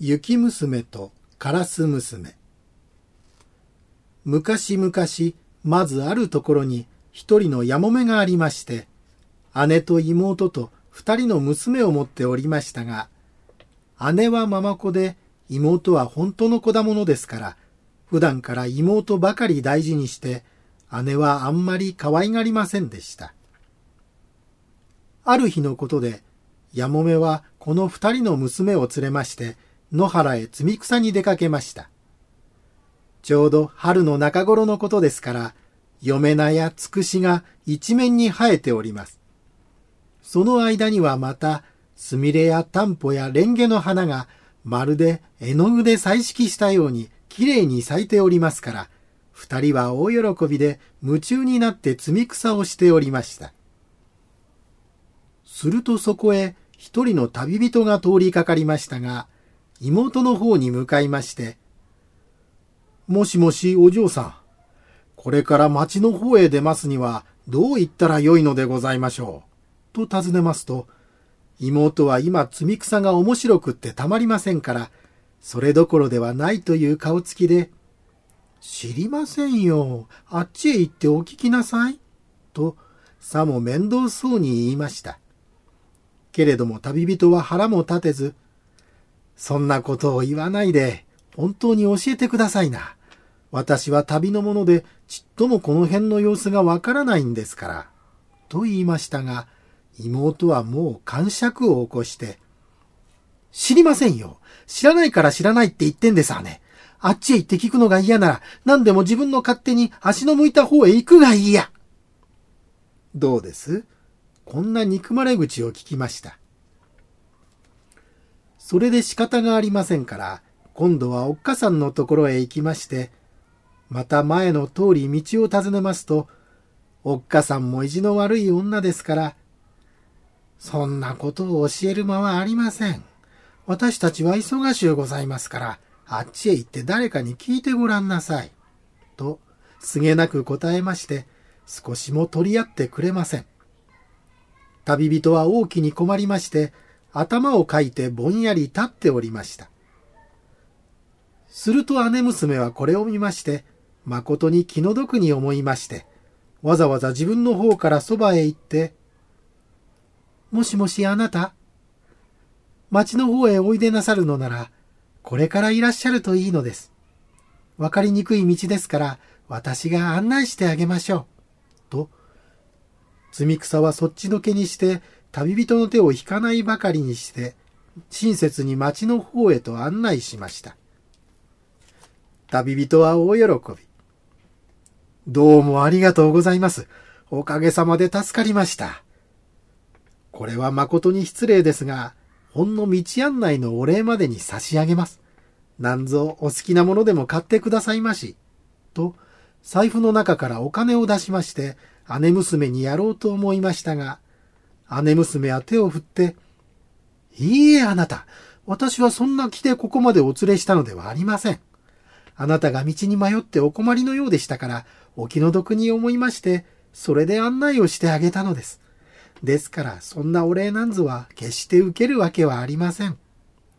雪娘とカラス娘。昔々まずあるところに一人のやもめがありまして姉と妹と二人の娘を持っておりましたが姉はママ子で妹は本当の子だものですから普段から妹ばかり大事にして姉はあんまり可愛がりませんでした。ある日のことでやもめはこの二人の娘を連れまして野原へ摘み草に出かけました。ちょうど春の中頃のことですから、嫁菜やつくしが一面に生えております。その間にはまた、すみれやタンポやレンゲの花がまるで絵の具で彩色したようにきれいに咲いておりますから、二人は大喜びで夢中になって摘み草をしておりました。するとそこへ一人の旅人が通りかかりましたが、妹の方に向かいまして、もしもしお嬢さん、これから町の方へ出ますにはどう言ったらよいのでございましょう？と尋ねますと、妹は今積み草が面白くってたまりませんから、それどころではないという顔つきで、知りませんよ。あっちへ行ってお聞きなさい。と、さも面倒そうに言いました。けれども旅人は腹も立てず、そんなことを言わないで、本当に教えてくださいな。私は旅の者で、ちっともこの辺の様子がわからないんですから。と言いましたが、妹はもう感触を起こして、知りませんよ。知らないから知らないって言ってんですわね。あっちへ行って聞くのが嫌なら、何でも自分の勝手に足の向いた方へ行くがいいや。どうです？こんな憎まれ口を聞きました。それで仕方がありませんから、今度はおっかさんのところへ行きまして、また前の通り道を尋ねますと、おっかさんも意地の悪い女ですから、そんなことを教える間はありません。私たちは忙しゅうございますから、あっちへ行って誰かに聞いてごらんなさい。と、すげなく答えまして、少しも取り合ってくれません。旅人は大きに困りまして、頭をかいてぼんやり立っておりました。すると姉娘はこれを見まして、誠に気の毒に思いまして、わざわざ自分の方からそばへ行って、もしもしあなた町の方へおいでなさるのなら、これからいらっしゃるといいのです。わかりにくい道ですから、私が案内してあげましょう。と、積み草はそっちのけにして、旅人の手を引かないばかりにして、親切に町の方へと案内しました。旅人は大喜び。どうもありがとうございます。おかげさまで助かりました。これは誠に失礼ですが、ほんの道案内のお礼までに差し上げます。なんぞお好きなものでも買ってくださいまし。と、財布の中からお金を出しまして、姉娘にやろうと思いましたが、姉娘は手を振って、いいえ、あなた。私はそんな気でここまでお連れしたのではありません。あなたが道に迷ってお困りのようでしたから、お気の毒に思いまして、それで案内をしてあげたのです。ですから、そんなお礼なんぞは決して受けるわけはありません。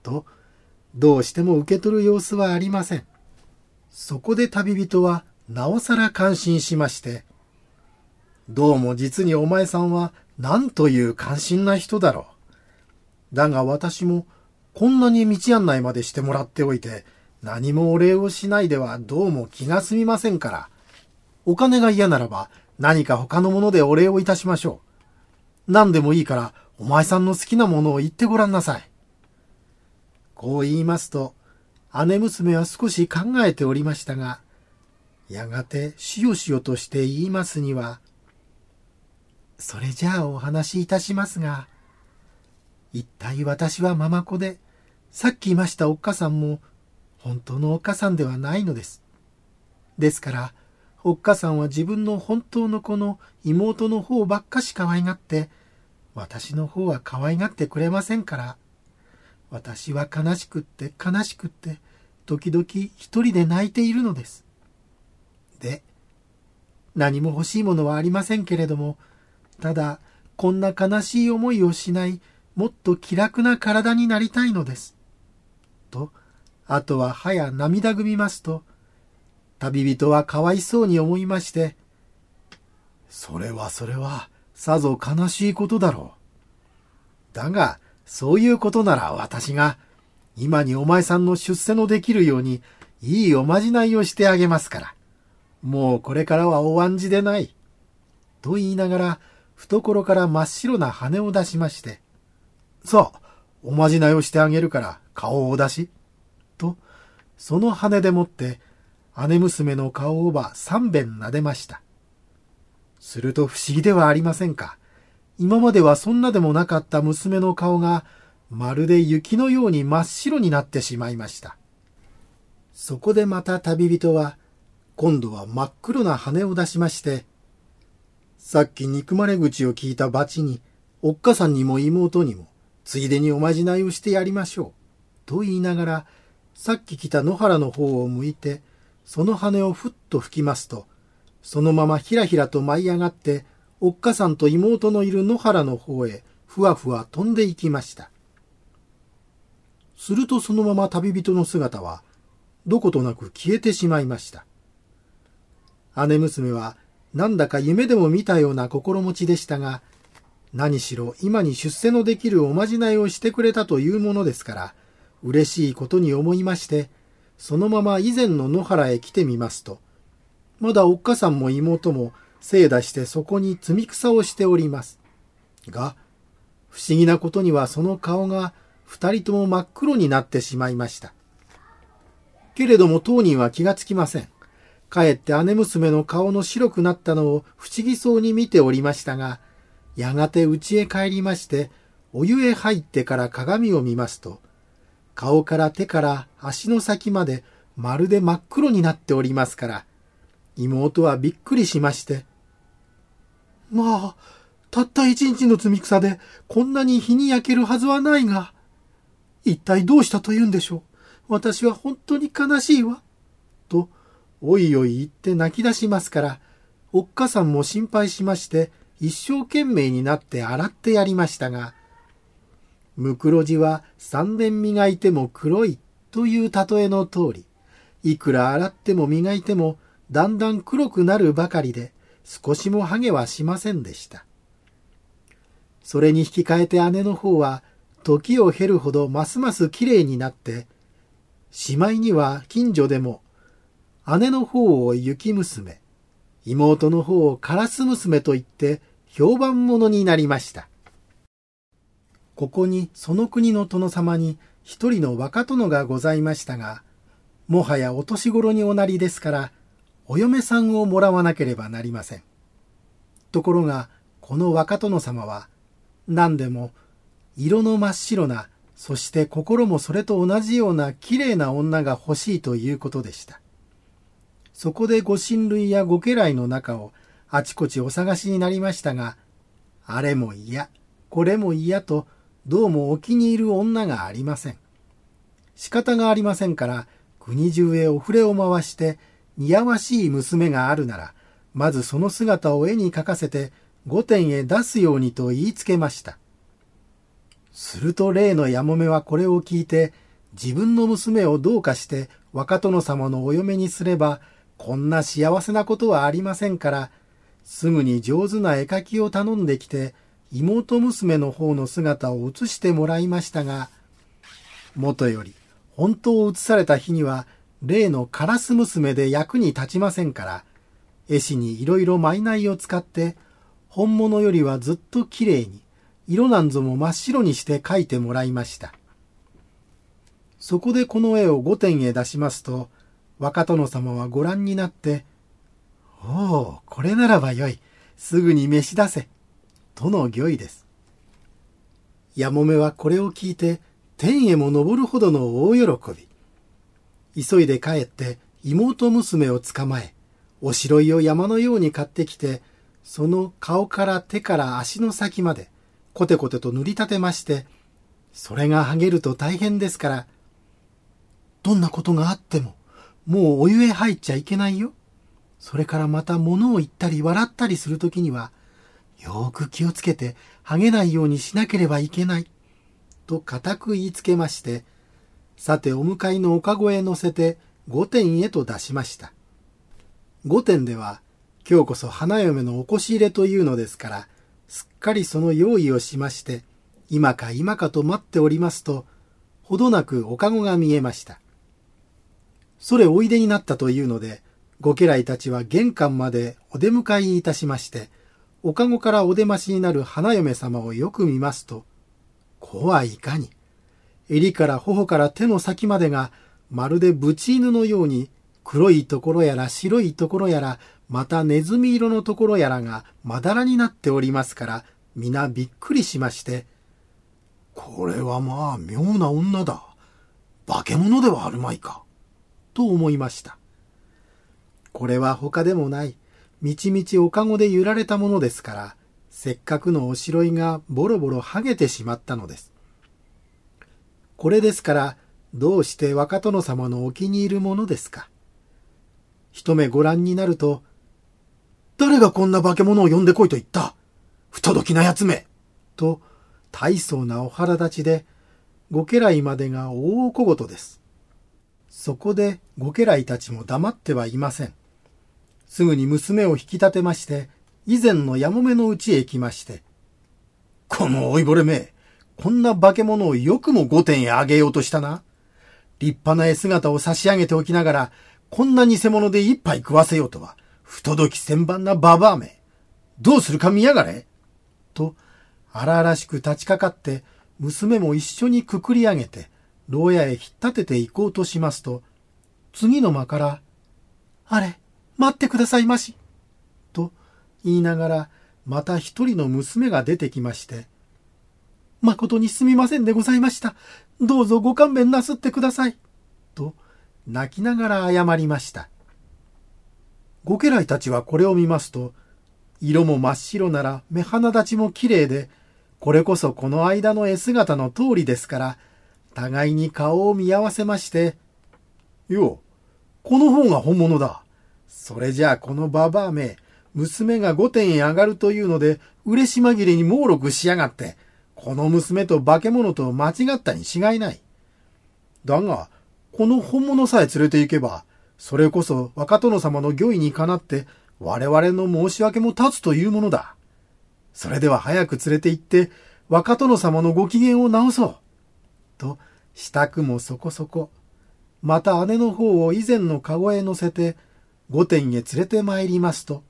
と、どうしても受け取る様子はありません。そこで旅人は、なおさら感心しまして、どうも実にお前さんはなんという関心な人だろう。だが私もこんなに道案内までしてもらっておいて何もお礼をしないではどうも気が済みませんから。お金が嫌ならば何か他のものでお礼をいたしましょう。何でもいいからお前さんの好きなものを言ってごらんなさい。こう言いますと姉娘は少し考えておりましたが、やがてしよしよとして言いますには、それじゃあお話しいたしますが、一体私はママ子で、さっき言いましたおっかさんも、本当のおっかさんではないのです。ですから、おっかさんは自分の本当の子の妹の方ばっかし可愛がって、私の方は可愛がってくれませんから、私は悲しくって悲しくって、時々一人で泣いているのです。で、何も欲しいものはありませんけれども、ただ、こんな悲しい思いをしない、もっと気楽な体になりたいのです。と、あとは歯や涙ぐみますと、旅人はかわいそうに思いまして、それはそれは、さぞ悲しいことだろう。だが、そういうことなら私が、今にお前さんの出世のできるように、いいおまじないをしてあげますから。もうこれからはお案じでない。と言いながら、懐から真っ白な羽を出しまして、さあ、おまじないをしてあげるから顔を出し。と、その羽でもって、姉娘の顔をば三遍撫でました。すると不思議ではありませんか。今まではそんなでもなかった娘の顔が、まるで雪のように真っ白になってしまいました。そこでまた旅人は、今度は真っ黒な羽を出しまして、さっき憎まれ口を聞いた罰に、おっかさんにも妹にも、ついでにおまじないをしてやりましょう。と言いながら、さっき来た野原の方を向いて、その羽をふっと吹きますと、そのままひらひらと舞い上がって、おっかさんと妹のいる野原の方へ、ふわふわ飛んでいきました。するとそのまま旅人の姿は、どことなく消えてしまいました。姉娘はなんだか夢でも見たような心持ちでしたが、何しろ今に出世のできるおまじないをしてくれたというものですから、嬉しいことに思いまして、そのまま以前の野原へ来てみますと、まだおっかさんも妹も精出してそこに積み草をしております。が、不思議なことにはその顔が二人とも真っ黒になってしまいました。けれども当人は気がつきません。かえって姉娘の顔の白くなったのを不思議そうに見ておりましたが、やがて家へ帰りまして、お湯へ入ってから鏡を見ますと、顔から手から足の先までまるで真っ黒になっておりますから、妹はびっくりしまして、まあ、たった一日の積み草でこんなに日に焼けるはずはないが、一体どうしたと言うんでしょう。私は本当に悲しいわ。と、おいおい言って泣き出しますから、おっかさんも心配しまして、一生懸命になって洗ってやりましたが、ムクロジは三年磨いても黒いという例えの通り、いくら洗っても磨いてもだんだん黒くなるばかりで、少しもハゲはしませんでした。それに引き換えて姉の方は、時を経るほどますます綺麗になって、しまいには近所でも姉の方を雪娘、妹の方をカラス娘と言って評判者になりました。ここにその国の殿様に一人の若殿がございましたが、もはやお年頃におなりですから、お嫁さんをもらわなければなりません。ところが、この若殿様は、何でも、色の真っ白な、そして心もそれと同じような綺麗な女が欲しいということでした。そこでご親類やご家来の中をあちこちお探しになりましたが、あれも嫌、これも嫌と、どうもお気に入る女がありません。仕方がありませんから、国中へお触れを回して、似合わしい娘があるなら、まずその姿を絵に描かせて、御殿へ出すようにと言いつけました。すると例のやもめはこれを聞いて、自分の娘をどうかして若殿様のお嫁にすれば、こんな幸せなことはありませんから、すぐに上手な絵描きを頼んできて、妹娘の方の姿を写してもらいましたが、もとより、本当を写された日には、例のカラス娘で役に立ちませんから、絵師にいろいろマイナイを使って、本物よりはずっと綺麗に、色なんぞも真っ白にして描いてもらいました。そこでこの絵を御殿へ出しますと、若殿様はご覧になって、おお、これならばよい。すぐに召し出せ。との御意です。やもめはこれを聞いて、天へも昇るほどの大喜び。急いで帰って妹娘を捕まえ、おしろいを山のように買ってきて、その顔から手から足の先まで、コテコテと塗り立てまして、それが剥げると大変ですから、どんなことがあっても、もうお湯へ入っちゃいけないよ。それからまた物を言ったり笑ったりするときには、よーく気をつけて剥げないようにしなければいけない。と固く言いつけまして、さてお迎えのおかごへ乗せて御殿へと出しました。御殿では、今日こそ花嫁のおこし入れというのですから、すっかりその用意をしまして、今か今かと待っておりますと、ほどなくおかごが見えました。それおいでになったというので、ご家来たちは玄関までお出迎えいたしまして、おかごからお出ましになる花嫁様をよく見ますと、子はいかに、襟から頬から手の先までがまるでブチ犬のように黒いところやら白いところやらまたネズミ色のところやらがまだらになっておりますから皆びっくりしましてこれはまあ妙な女だ。化け物ではあるまいか。と思いましたこれは他でもないみちみちおかごで揺られたものですからせっかくのおしろいがボロボロ剥げてしまったのですこれですから、どうして若殿様のお気に入るものですか？一目ご覧になると、誰がこんな化け物を呼んでこいと言った？不届きな奴めと、大層なお腹立ちで、ご家来までが大小言です。そこでご家来たちも黙ってはいません。すぐに娘を引き立てまして、以前のやもめのうちへ行きまして、この老いぼれめ、こんな化け物をよくも御殿へあげようとしたな。立派な絵姿を差し上げておきながら、こんな偽物で一杯食わせようとは、不届き千番なババアめ。どうするか見やがれ。と、荒々しく立ちかかって、娘も一緒にくくり上げて、牢屋へ引っ立てて行こうとしますと、次の間から、あれ、待ってくださいまし。と言いながら、また一人の娘が出てきまして、誠にすみませんでございました。どうぞご勘弁なすってください。と、泣きながら謝りました。ご家来たちはこれを見ますと、色も真っ白なら目鼻立ちも綺麗で、これこそこの間の絵姿の通りですから、互いに顔を見合わせまして、よこの方が本物だ。それじゃあこのババアめ、娘が御殿へ上がるというので、嬉し紛れに猛録しやがって、この娘と化け物と間違ったに違いない。だが、この本物さえ連れて行けば、それこそ若殿様の御意にかなって我々の申し訳も立つというものだ。それでは早く連れて行って若殿様のご機嫌を直そう。と、支度もそこそこ。また姉の方を以前の籠へ乗せて、御殿へ連れて参りますと、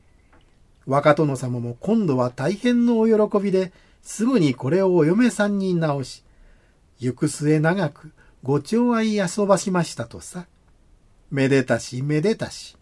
若殿様も今度は大変のお喜びで、すぐにこれをお嫁さんに直し、行く末長くご寵愛遊ばしましたとさ。めでたしめでたし。